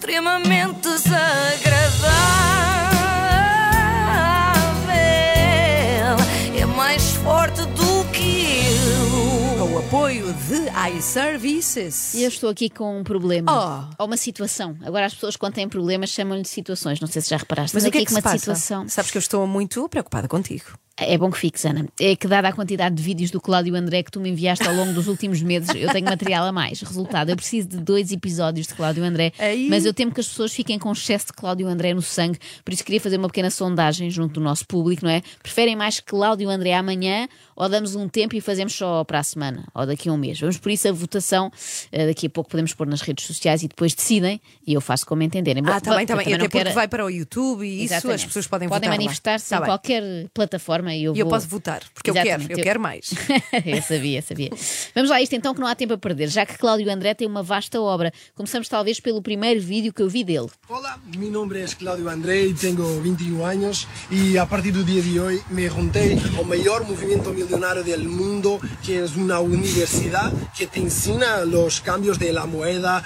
extremamente desagradável. É mais forte do que eu. Com o apoio de iServices. E eu estou aqui com um problema. Oh. Ou uma situação. Agora as pessoas quando têm problemas chamam-lhe de situações. Não sei se já reparaste. Mas o que é que com se uma passa? situação. Sabes que eu estou muito preocupada contigo. É bom que fiques, Ana. É que, dada a quantidade de vídeos do Cláudio André que tu me enviaste ao longo dos últimos meses, eu tenho material a mais. Resultado, eu preciso de dois episódios de Cláudio André, Aí. mas eu temo que as pessoas fiquem com excesso de Cláudio André no sangue, por isso queria fazer uma pequena sondagem junto do nosso público, não é? Preferem mais Cláudio André amanhã ou damos um tempo e fazemos só para a semana ou daqui a um mês? Vamos por isso a votação, eh, daqui a pouco podemos pôr nas redes sociais e depois decidem e eu faço como entenderem. Ah, está eu bem. também Até porque quero- vai para o YouTube e isso Exatamente. as pessoas podem, podem votar. manifestar-se Tá em bem. qualquer plataforma e eu, E eu vou... posso votar, porque eu quero, Exatamente, eu quero mais. eu sabia, sabia. Vamos lá, isto então que não há tempo a perder, já que Cláudio André tem uma vasta obra. Começamos talvez pelo primeiro vídeo que eu vi dele. Hola, mi nombre es Claudio André y tengo 21 años y a partir del día de hoy me juntei ao maior movimiento millonario del mundo, que es una universidad que te ensina los cambios de la moneda,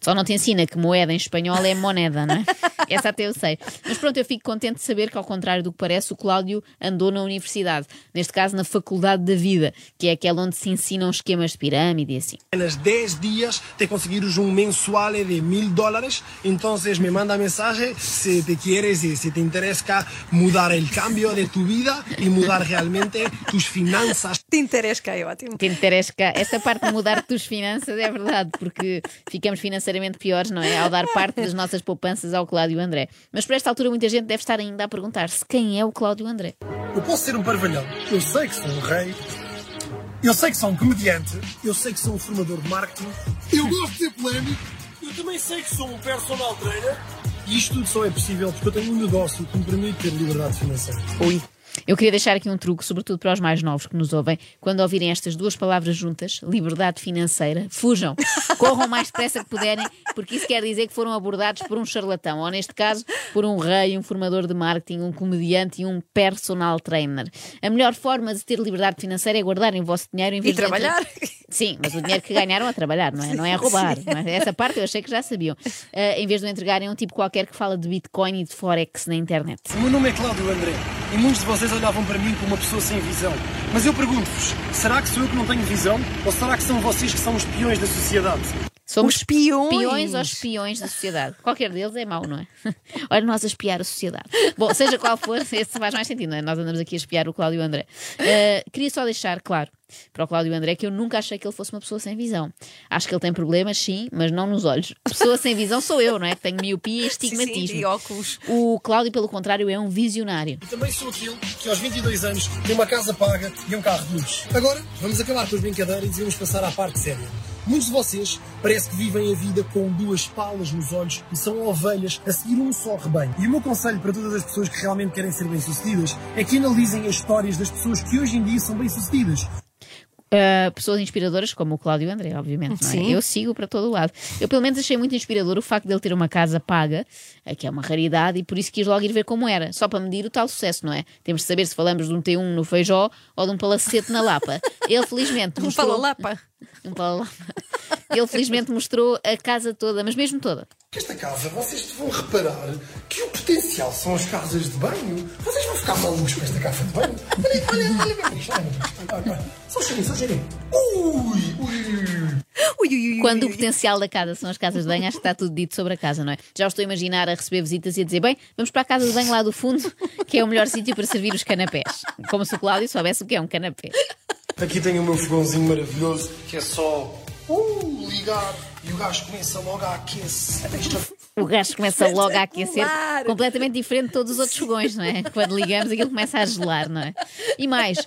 Só não te ensina que moeda em espanhol é moneda, não é? Essa até eu sei. Mas pronto, eu fico contente de saber que, ao contrário do que parece, o Cláudio andou na universidade. Neste caso, na Faculdade da Vida, que é aquela onde se ensinam esquemas de pirâmide e assim. En los 10 días te conseguires un mensual de mil dólares. Entonces me manda mensaje si te quieres y si te interesa mudar el cambio de tu vida y mudar realmente tus finanzas. Te interessa, é ótimo. Te interessa. Essa parte de mudar tus finanças é verdade, porque ficamos financeiramente piores, não é? Ao dar parte das nossas poupanças ao Cláudio André. Mas por esta altura muita gente deve estar ainda a perguntar-se quem é o Cláudio André. Eu posso ser um parvalhão, eu sei que sou um rei, eu sei que sou um comediante, eu sei que sou um formador de marketing, eu gosto de ser polémico, eu também sei que sou um personal trainer. E isto tudo só é possível porque eu tenho um negócio que me permite ter liberdade financeira. Ui. Eu queria deixar aqui um truque, sobretudo para os mais novos que nos ouvem, quando ouvirem estas duas palavras juntas, liberdade financeira, fujam, corram o mais depressa que puderem, porque isso quer dizer que foram abordados por um charlatão, ou neste caso, por um rei, um formador de marketing, um comediante e um personal trainer. A melhor forma de ter liberdade financeira é guardarem o vosso dinheiro em vez E de trabalhar. Sim, mas o dinheiro que ganharam a trabalhar, não é? Não é a roubar. não é? Essa parte eu achei que já sabiam. Ah, em vez de o entregarem a um tipo qualquer que fala de Bitcoin e de Forex na internet. O meu nome é Cláudio André e muitos de vocês olhavam para mim como uma pessoa sem visão. Mas eu pergunto-vos, será que sou eu que não tenho visão? Ou será que são vocês que são os peões da sociedade? Somos Os espiões. peões ou espiões da sociedade. Qualquer deles é mau, não é? Olha, nós a espiar a sociedade. Bom, seja qual for, esse faz mais sentido, não é? Nós andamos aqui a espiar o Cláudio André. Uh, queria só deixar claro para o Cláudio André que eu nunca achei que ele fosse uma pessoa sem visão. Acho que ele tem problemas, sim, mas não nos olhos. Pessoa sem visão sou eu, não é? Que tenho miopia e estigmatismo. Sim, sim, e óculos. O Cláudio, pelo contrário, é um visionário. E também sou aquele que aos 22 anos tem uma casa paga e um carro de luxo. Agora, vamos acabar com as brincadeiras e devemos passar à parte séria. Muitos de vocês parece que vivem a vida com duas palas nos olhos e são ovelhas a seguir um só rebanho. E o meu conselho para todas as pessoas que realmente querem ser bem-sucedidas é que analisem as histórias das pessoas que hoje em dia são bem-sucedidas. Uh, pessoas inspiradoras como o Cláudio André, obviamente. Não é? Sim. Eu sigo para todo o lado. Eu, pelo menos, achei muito inspirador o facto de ele ter uma casa paga, eh, que é uma raridade, e por isso quis logo ir ver como era, só para medir o tal sucesso, não é? Temos de saber se falamos de um T1 no Feijó ou de um palacete na Lapa. Ele, felizmente, Um mostrou. palalapa. Um palalapa. Ele, felizmente, mostrou a casa toda, mas mesmo toda. Esta casa, vocês vão reparar que o potencial são as casas de banho. Vocês vão ficar malucos com esta casa de banho. Olha, olha, olha olha isto. Só cheirinho, só cheirinho. Ui, ui, Quando o potencial da casa são as casas de banho, acho que está tudo dito sobre a casa, não é? Já estou a imaginar a receber visitas e a dizer: bem, vamos para a casa de banho lá do fundo, que é o melhor sítio para servir os canapés. Como se o Cláudio soubesse o que é um canapé. Aqui tenho o meu fogãozinho maravilhoso que é só uh, ligar e o gás começa logo a aquecer. O gás começa logo a aquecer, completamente diferente de todos os outros fogões, não é? Quando ligamos, aquilo começa a gelar, não é? E mais,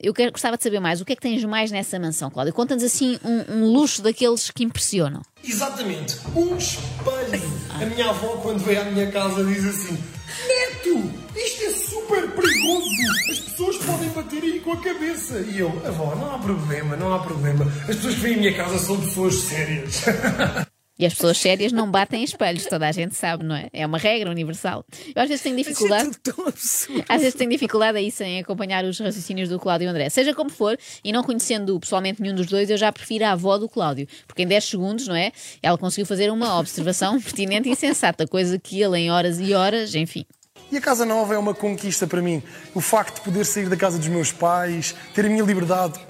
eu quero- gostava de saber mais, o que é que tens mais nessa mansão, Cláudio? Conta-nos assim um, um luxo daqueles que impressionam. Exatamente, um espelho. A minha avó, quando veio à minha casa, diz assim: Neto, isto é super perigoso. As pessoas podem bater aí com a cabeça. E eu, avó, não há problema, não há problema. As pessoas que vêm à minha casa são pessoas sérias. E as pessoas sérias não batem espelhos, toda a gente sabe, não é? É uma regra universal. Eu às vezes tenho Isso é dificuldade. tudo tão absurdo. Às vezes tenho dificuldade a isso em acompanhar os raciocínios do Cláudio e André. Seja como for, e não conhecendo pessoalmente nenhum dos dois, eu já prefiro a avó do Cláudio. Porque em 10 segundos, não é? Ela conseguiu fazer uma observação pertinente e sensata, coisa que ele em horas e horas, enfim. E a casa nova é uma conquista para mim. O facto de poder sair da casa dos meus pais, ter a minha liberdade.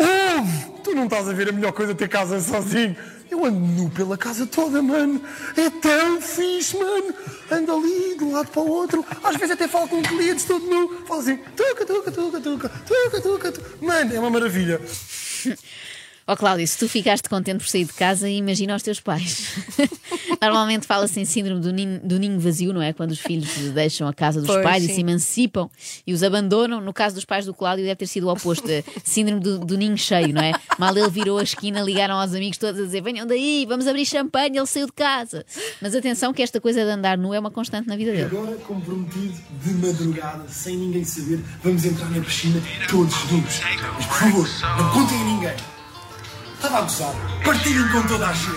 Tu não estás a ver a melhor coisa ter casa sozinho. Eu ando nu pela casa toda, mano. É tão fixe, mano. Ando ali, de um lado para o outro. Às vezes até falo com clientes todo nu. Falo assim, tuca, tuca, tuca, tuca, tuca, tuca, tuca. Mano, é uma maravilha. Ó Cláudio, se tu ficaste contente por sair de casa, imagina os teus pais. Normalmente fala-se em síndrome do ninho, do ninho vazio, não é? Quando os filhos deixam a casa dos Pois, pais e sim. se emancipam e os abandonam. No caso dos pais do Cláudio, deve ter sido o oposto. Síndrome do, do ninho cheio, não é? Mal ele virou a esquina, ligaram aos amigos todos a dizer: venham daí, vamos abrir champanhe, ele saiu de casa. Mas atenção, que esta coisa de andar nu é uma constante na vida dele. Agora, como prometido, de madrugada, sem ninguém saber, vamos entrar na piscina todos nus. Mas por favor, não contem a ninguém. Estava a gozar. Partilhem com toda a gente.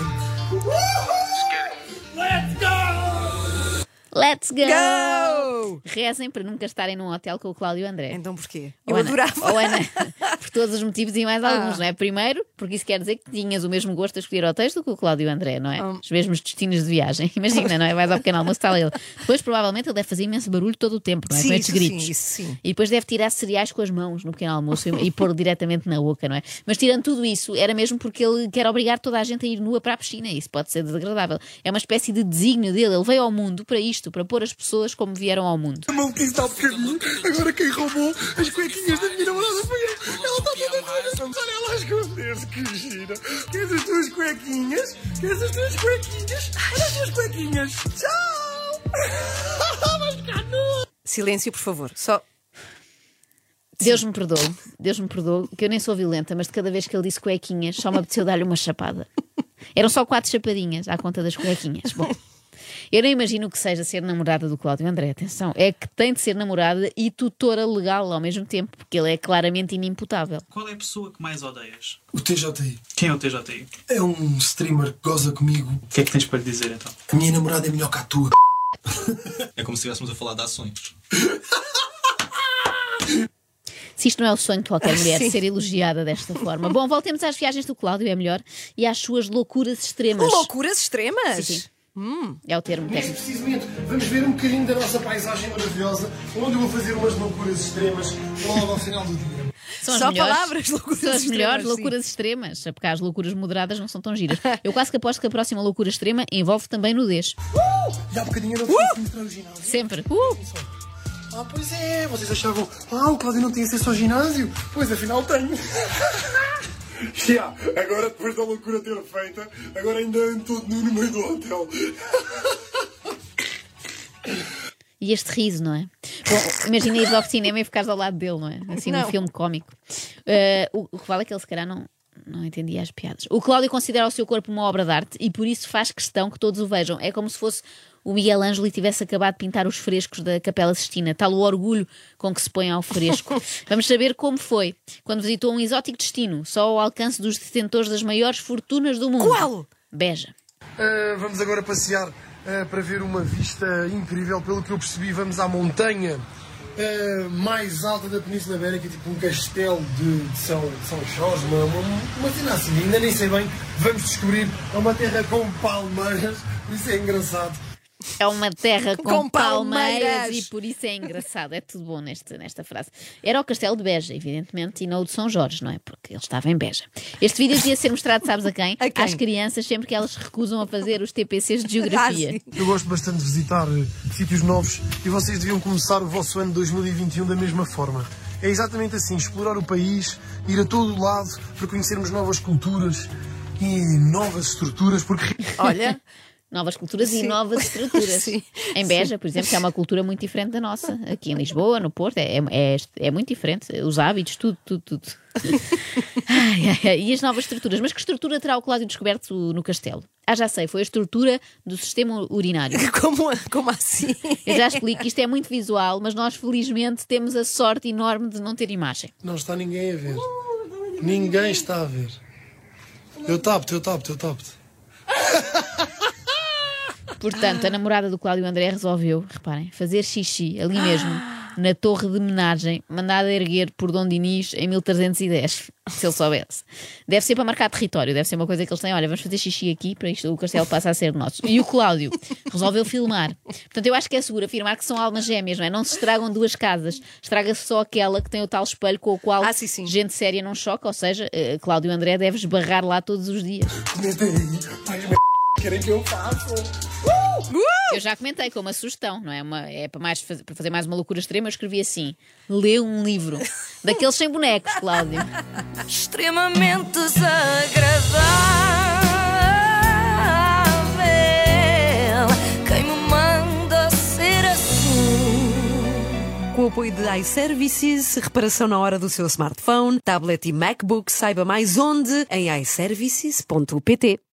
Let's go! Let's go! Go! Rezem para nunca estarem num hotel com o Cláudio André. Então porquê? Eu Ana, adorava. Ana, por todos os motivos e mais alguns, Ah. não é? Primeiro, porque isso quer dizer que tinhas o mesmo gosto a escolher hotéis do que o Cláudio André, não é? Ah. Os mesmos destinos de viagem. Imagina, não é? Vais ao pequeno almoço, está ele. Depois, provavelmente, ele deve fazer imenso barulho todo o tempo, não é? Sim, com estes isso sim, gritos. isso sim. E depois deve tirar cereais com as mãos no pequeno almoço e, e pôr diretamente na boca, não é? Mas tirando tudo isso, era mesmo porque ele quer obrigar toda a gente a ir nua para a piscina. Isso pode ser desagradável. É uma espécie de desígnio dele. Ele veio ao mundo para isto, para pôr as pessoas como vieram ao mundo. A maluquice está um bocadinho. Agora quem roubou as cuequinhas da minha namorada foi eu. Ela está toda doida. Olha ela a esconder-se, que gira. Queres as tuas cuequinhas? Queres as tuas cuequinhas? Olha as tuas cuequinhas. Tchau! Vai ficar nua. Silêncio, por favor. Só. Deus me perdoe, Deus me perdoe, que eu nem sou violenta, mas de cada vez que ele disse cuequinhas, só me apeteceu dar-lhe uma chapada. Eram só quatro chapadinhas à conta das cuequinhas. Bom, eu não imagino que seja ser namorada do Cláudio André. Atenção, é que tem de ser namorada e tutora legal ao mesmo tempo, porque ele é claramente inimputável. Qual é a pessoa que mais odeias? O TJI Quem é o TJI? é um streamer que goza comigo. O que é que tens para lhe dizer então? A minha namorada é melhor que a tua. É como se estivéssemos a falar de ações. Se isto não é o sonho de qualquer mulher, Sim. ser elogiada desta forma. Bom, voltemos às viagens do Cláudio, é melhor, e às suas loucuras extremas. Loucuras extremas! Sim, sim. É o termo Neste técnico. preciso momento, vamos ver um bocadinho da nossa paisagem maravilhosa, onde eu vou fazer umas loucuras extremas logo ao final do dia. São as Só melhores, palavras, loucuras São as extremas, melhores sim. loucuras extremas. Porque as loucuras moderadas não são tão giras. Eu quase que aposto que a próxima loucura extrema envolve também nudez. E há bocadinho eu não fui entrar no ginásio. Sempre. Uh! Ah, pois é, vocês achavam, ah, o Cláudio não tinha acesso ao ginásio? Pois afinal tenho. Já, agora depois da loucura ter feita, agora ainda ando todo nu no meio do hotel. E este riso, não é? Bom, imagina ires ao cinema e ficares ao lado dele, não é? Assim num filme cómico. O, o que vale é que ele se calhar não, não entendia as piadas. O Cláudio considera o seu corpo uma obra de arte e por isso faz questão que todos o vejam. É como se fosse o Miguel Ângelo e tivesse acabado de pintar os frescos da Capela Sistina. Tal o orgulho com que se põe ao fresco. Vamos saber como foi quando visitou um exótico destino, só ao alcance dos detentores das maiores fortunas do mundo. Qual? Beja. Ah, vamos agora passear ah, para ver uma vista incrível. Pelo que eu percebi, vamos à montanha ah, mais alta da Península Ibérica, tipo um castelo de, de São, de São Jorge, uma, uma, uma cena assim, ainda nem sei bem. Vamos descobrir. É uma terra com palmeiras, por isso é engraçado. É uma terra com, Com palmeiras. palmeiras. e por isso é engraçado. É tudo bom neste, nesta frase. Era o castelo de Beja, evidentemente, e não o de São Jorge, não é? Porque ele estava em Beja. Este vídeo devia ser mostrado, sabes a quem? A quem? Às crianças, sempre que elas recusam a fazer os TPCs de geografia. Ah, sim. Eu gosto bastante de visitar eh, sítios novos e vocês deviam começar o vosso ano 2021 da mesma forma. É exatamente assim, explorar o país, ir a todo o lado para conhecermos novas culturas e novas estruturas, porque Olha. Novas culturas e Sim. novas estruturas. Sim. Em Beja, por exemplo, que é uma cultura muito diferente da nossa. Aqui em Lisboa, no Porto, é, é, é muito diferente. Os hábitos, tudo, tudo, tudo. Ai, ai, ai. E as novas estruturas. Mas que estrutura terá o Cláudio descoberto no castelo? Ah, já sei, foi a estrutura do sistema urinário. Como, como assim? Eu já explico isto é muito visual, mas nós felizmente temos a sorte enorme de não ter imagem. não está ninguém a ver. Ninguém está a ver. Eu tapo-te, eu tapo-te, eu tapo-te. Portanto, a namorada do Cláudio André resolveu, reparem, fazer xixi ali mesmo, na torre de homenagem, mandada erguer por Dom Dinis em 1310, se ele soubesse. Deve ser para marcar território, deve ser uma coisa que eles têm. Olha, vamos fazer xixi aqui para isto o castelo passa a ser nosso. E o Cláudio resolveu filmar. Portanto, eu acho que é seguro afirmar que são almas gêmeas, não é? Não se estragam duas casas, estraga-se só aquela que tem o tal espelho com o qual Ah, sim, sim. gente séria não choca, ou seja, eh, Cláudio André deve esbarrar lá todos os dias. Querem que eu faça? Eu já comentei com uma sugestão, não é? Uma, é para, mais, para fazer mais uma loucura extrema, eu escrevi assim: lê um livro. Daqueles sem bonecos, Cláudio. Extremamente desagradável. Quem me manda ser assim? Com o apoio de iServices, reparação na hora do seu smartphone, tablet e MacBook, saiba mais onde em iServices.pt.